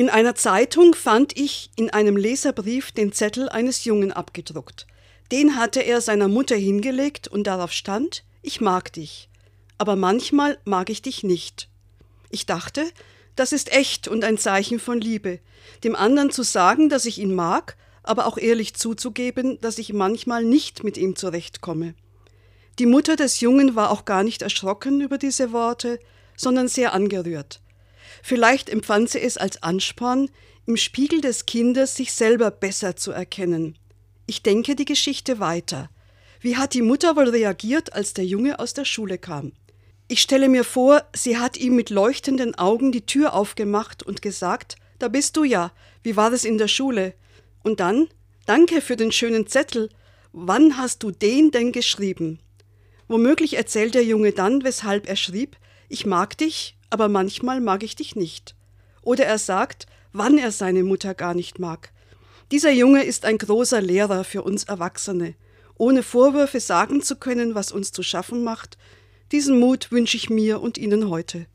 In einer Zeitung fand ich in einem Leserbrief den Zettel eines Jungen abgedruckt. Den hatte er seiner Mutter hingelegt und darauf stand Ich mag dich, aber manchmal mag ich dich nicht. Ich dachte, das ist echt und ein Zeichen von Liebe, dem anderen zu sagen, dass ich ihn mag, aber auch ehrlich zuzugeben, dass ich manchmal nicht mit ihm zurechtkomme. Die Mutter des Jungen war auch gar nicht erschrocken über diese Worte, sondern sehr angerührt. Vielleicht empfand sie es als Ansporn, im Spiegel des Kindes sich selber besser zu erkennen. Ich denke die Geschichte weiter. Wie hat die Mutter wohl reagiert, als der Junge aus der Schule kam? Ich stelle mir vor, sie hat ihm mit leuchtenden Augen die Tür aufgemacht und gesagt, da bist du ja, wie war es in der Schule? Und dann, danke für den schönen Zettel, wann hast du den denn geschrieben? Womöglich erzählt der Junge dann, weshalb er schrieb, ich mag dich, aber manchmal mag ich dich nicht. Oder er sagt, wann er seine Mutter gar nicht mag. Dieser Junge ist ein großer Lehrer für uns Erwachsene. Ohne Vorwürfe sagen zu können, was uns zu schaffen macht, diesen Mut wünsche ich mir und Ihnen heute.